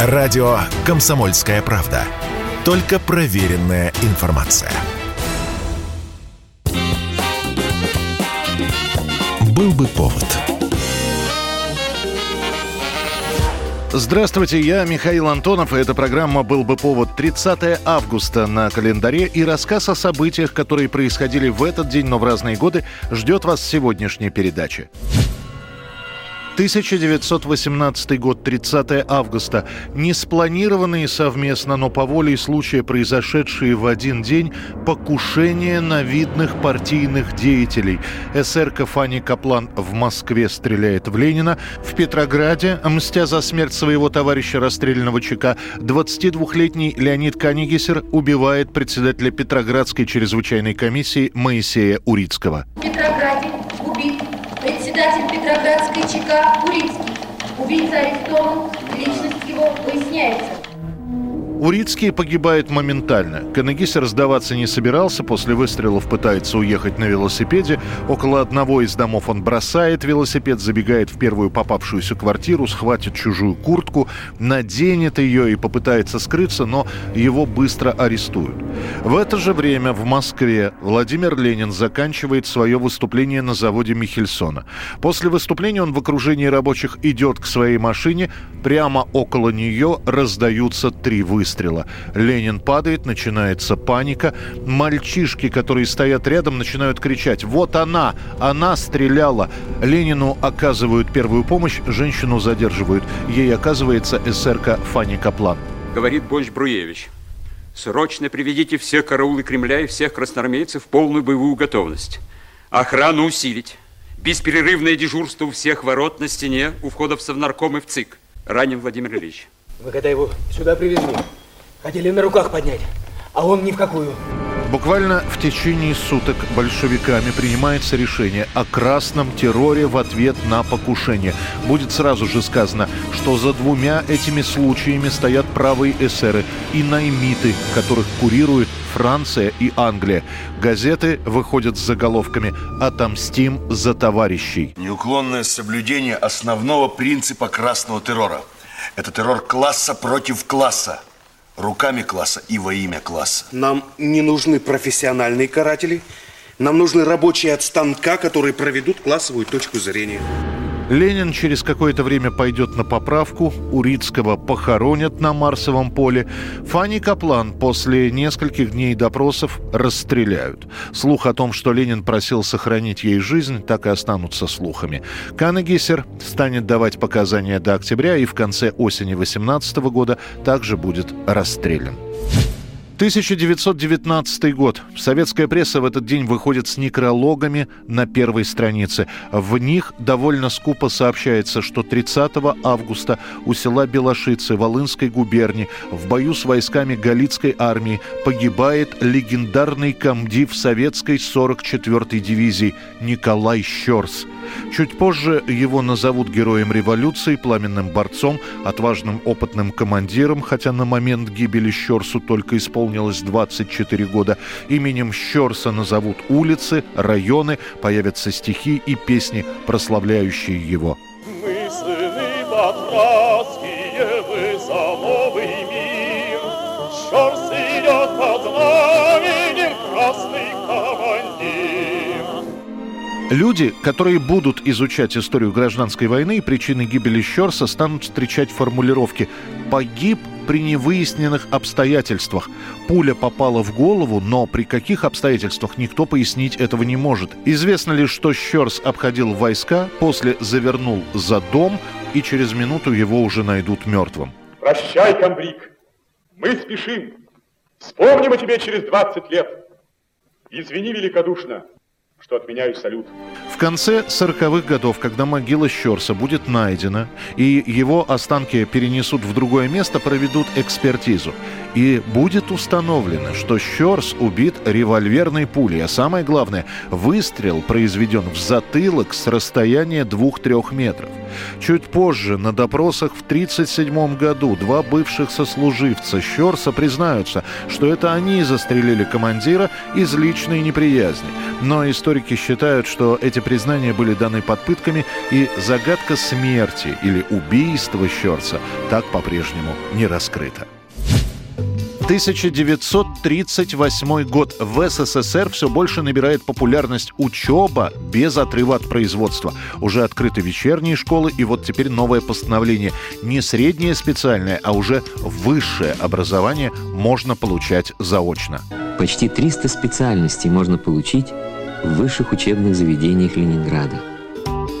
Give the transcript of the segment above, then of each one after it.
Радио «Комсомольская правда». Только проверенная информация. Был бы повод. Здравствуйте, я Михаил Антонов, и эта программа «Был бы повод» 30 августа на календаре, и рассказ о событиях, которые происходили в этот день, но в разные годы, ждет вас в сегодняшней передаче. 1918 год, 30 августа. Неспланированные совместно, но по воле случая произошедшие в один день покушения на видных партийных деятелей. СРК Фанни Каплан в Москве стреляет в Ленина. В Петрограде, мстя за смерть своего товарища расстрелянного ЧК, 22-летний Леонид Канигесер убивает председателя Петроградской чрезвычайной комиссии Моисея Урицкого. Убит председатель Петроградской ЧК Курицкий. Убийца арестован, личность его выясняется. Урицкий погибает моментально. Канагисер сдаваться не собирался, после выстрелов пытается уехать на велосипеде. Около одного из домов он бросает велосипед, забегает в первую попавшуюся квартиру, схватит чужую куртку, наденет ее и попытается скрыться, но его быстро арестуют. В это же время в Москве Владимир Ленин заканчивает свое выступление на заводе Михельсона. После выступления он в окружении рабочих идет к своей машине, прямо около нее раздаются три выстрела выстрела. Ленин падает, начинается паника. Мальчишки, которые стоят рядом, начинают кричать «Вот она! Она стреляла!» Ленину оказывают первую помощь, женщину задерживают. Ей оказывается эсерка Фанни Каплан. Говорит Бонч Бруевич. Срочно приведите все караулы Кремля и всех красноармейцев в полную боевую готовность. Охрану усилить. Бесперерывное дежурство у всех ворот на стене, у входа в Совнарком и в ЦИК. Ранен Владимир Ильич. Вы когда его сюда привезли, хотели на руках поднять, а он ни в какую. Буквально в течение суток большевиками принимается решение о красном терроре в ответ на покушение. Будет сразу же сказано, что за двумя этими случаями стоят правые эсеры и наймиты, которых курирует Франция и Англия. Газеты выходят с заголовками «Отомстим за товарищей». Неуклонное соблюдение основного принципа красного террора. Это террор класса против класса руками класса и во имя класса. Нам не нужны профессиональные каратели. Нам нужны рабочие от станка, которые проведут классовую точку зрения. Ленин через какое-то время пойдет на поправку, Урицкого похоронят на Марсовом поле. Фанни Каплан после нескольких дней допросов расстреляют. Слух о том, что Ленин просил сохранить ей жизнь, так и останутся слухами. Канегисер станет давать показания до октября и в конце осени 18 года также будет расстрелян. 1919 год. Советская пресса в этот день выходит с некрологами на первой странице. В них довольно скупо сообщается, что 30 августа у села Белошицы Волынской губернии в бою с войсками Галицкой армии погибает легендарный комдив советской 44-й дивизии Николай Щерс – Чуть позже его назовут героем революции, пламенным борцом, отважным опытным командиром, хотя на момент гибели Щерсу только исполнилось 24 года. Именем Щерса назовут улицы, районы, появятся стихи и песни, прославляющие его. Мы Люди, которые будут изучать историю гражданской войны и причины гибели Щерса, станут встречать формулировки «погиб при невыясненных обстоятельствах». Пуля попала в голову, но при каких обстоятельствах никто пояснить этого не может. Известно лишь, что Щерс обходил войска, после завернул за дом, и через минуту его уже найдут мертвым. Прощай, комбриг. Мы спешим. Вспомним о тебе через 20 лет. Извини великодушно что отменяю салют. В конце 40-х годов, когда могила Щерса будет найдена, и его останки перенесут в другое место, проведут экспертизу. И будет установлено, что Щерс убит револьверной пулей, а самое главное, выстрел произведен в затылок с расстояния 2-3 метров – Чуть позже на допросах в 1937 году два бывших сослуживца Щерса признаются, что это они застрелили командира из личной неприязни. Но историки считают, что эти признания были даны под пытками, и загадка смерти или убийства Щерса так по-прежнему не раскрыта. 1938 год. В СССР все больше набирает популярность учеба без отрыва от производства. Уже открыты вечерние школы, и вот теперь новое постановление. Не среднее специальное, а уже высшее образование можно получать заочно. Почти 300 специальностей можно получить в высших учебных заведениях Ленинграда.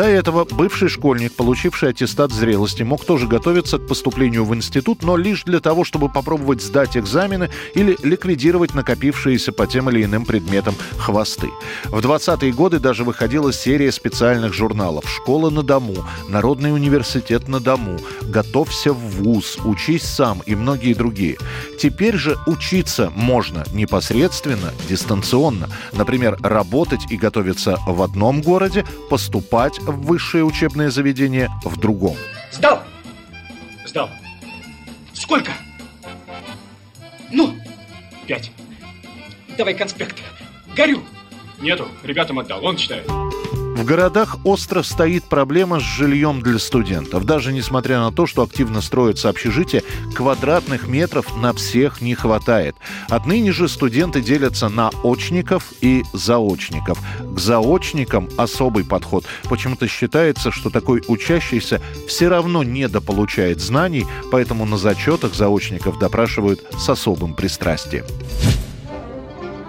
До этого бывший школьник, получивший аттестат зрелости, мог тоже готовиться к поступлению в институт, но лишь для того, чтобы попробовать сдать экзамены или ликвидировать накопившиеся по тем или иным предметам хвосты. В 20-е годы даже выходила серия специальных журналов «Школа на дому», «Народный университет на дому», «Готовься в ВУЗ», «Учись сам» и многие другие. Теперь же учиться можно непосредственно, дистанционно. Например, работать и готовиться в одном городе, поступать в высшее учебное заведение в другом. Сдал! Сдал. Сколько? Ну, пять. Давай конспект. Горю. Нету, ребятам отдал, он читает. В городах остро стоит проблема с жильем для студентов. Даже несмотря на то, что активно строятся общежития, квадратных метров на всех не хватает. Отныне же студенты делятся на очников и заочников. К заочникам особый подход. Почему-то считается, что такой учащийся все равно недополучает знаний, поэтому на зачетах заочников допрашивают с особым пристрастием.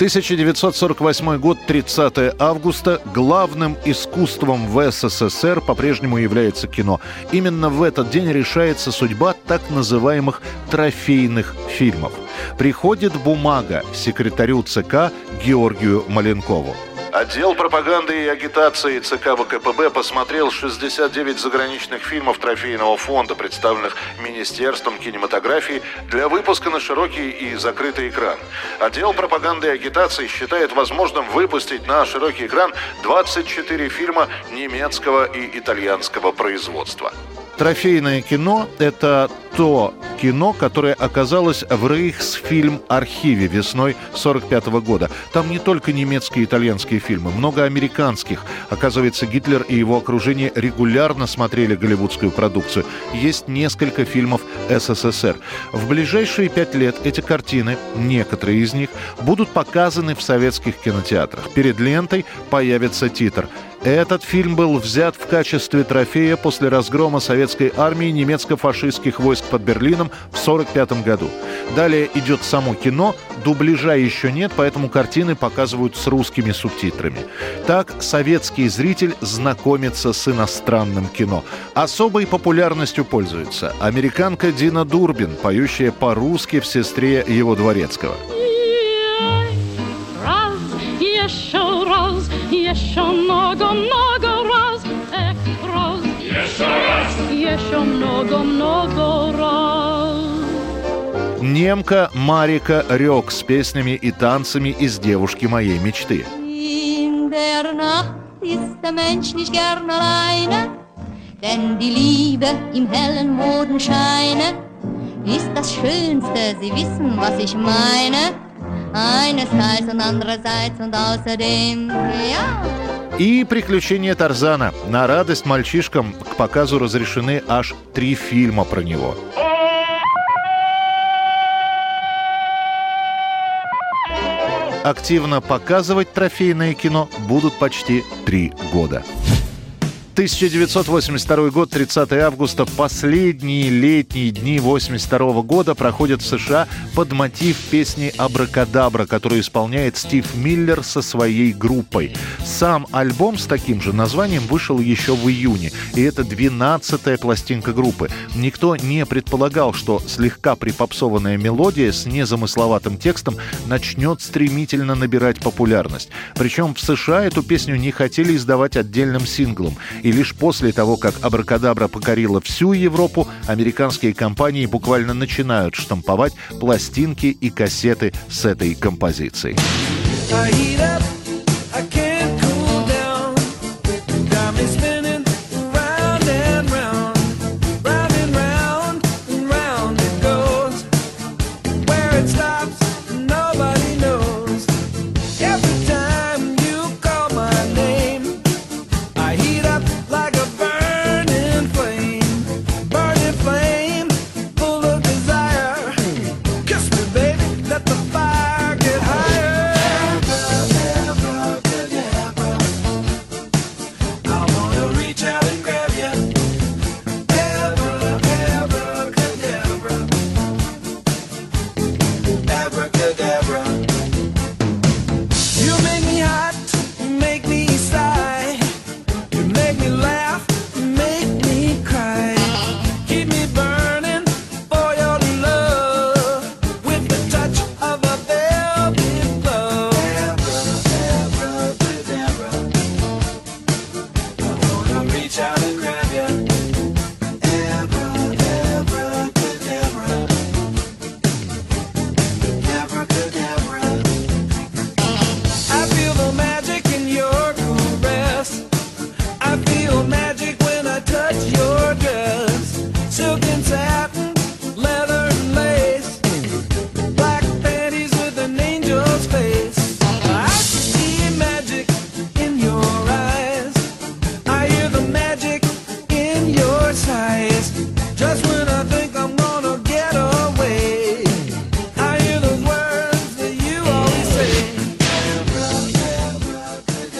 1948 год, 30 августа. Главным искусством в СССР по-прежнему является кино. Именно в этот день решается судьба так называемых трофейных фильмов. Приходит бумага секретарю ЦК Георгию Маленкову. Отдел пропаганды и агитации ЦК ВКПБ посмотрел 69 заграничных фильмов трофейного фонда, представленных Министерством кинематографии для выпуска на широкий и закрытый экран. Отдел пропаганды и агитации считает возможным выпустить на широкий экран 24 фильма немецкого и итальянского производства. Трофейное кино – это то кино, которое оказалось в Рейхсфильм-архиве весной 1945 года. Там не только немецкие и итальянские фильмы, много американских. Оказывается, Гитлер и его окружение регулярно смотрели голливудскую продукцию. Есть несколько фильмов СССР. В ближайшие пять лет эти картины, некоторые из них, будут показаны в советских кинотеатрах. Перед лентой появится титр – этот фильм был взят в качестве трофея после разгрома советской армии немецко-фашистских войск под Берлином в 1945 году. Далее идет само кино, дубляжа еще нет, поэтому картины показывают с русскими субтитрами. Так советский зритель знакомится с иностранным кино. Особой популярностью пользуется американка Дина Дурбин, поющая по-русски в «Сестре его дворецкого». Еще много, много раз, эх, раз. Еще раз. Еще много, много раз. Немка Марика Рёк с песнями и танцами из «Девушки моей мечты». In der Nacht ist der Mensch nicht gern alleine, denn die Liebe im hellen Mondenscheine ist das Schönste, Sie wissen, was ich meine. Einerseits und andererseits und außerdem, ja. И «Приключения Тарзана». На радость мальчишкам к показу разрешены аж три фильма про него. Активно показывать трофейное кино будут почти три года. 1982 год, 30 августа, последние летние дни 82 года проходят в США под мотив песни «Абракадабра», которую исполняет Стив Миллер со своей группой. Сам альбом с таким же названием вышел еще в июне, и это 12-я пластинка группы. Никто не предполагал, что слегка припопсованная мелодия с незамысловатым текстом начнет стремительно набирать популярность. Причем в США эту песню не хотели издавать отдельным синглом – и лишь после того, как Абракадабра покорила всю Европу, американские компании буквально начинают штамповать пластинки и кассеты с этой композицией.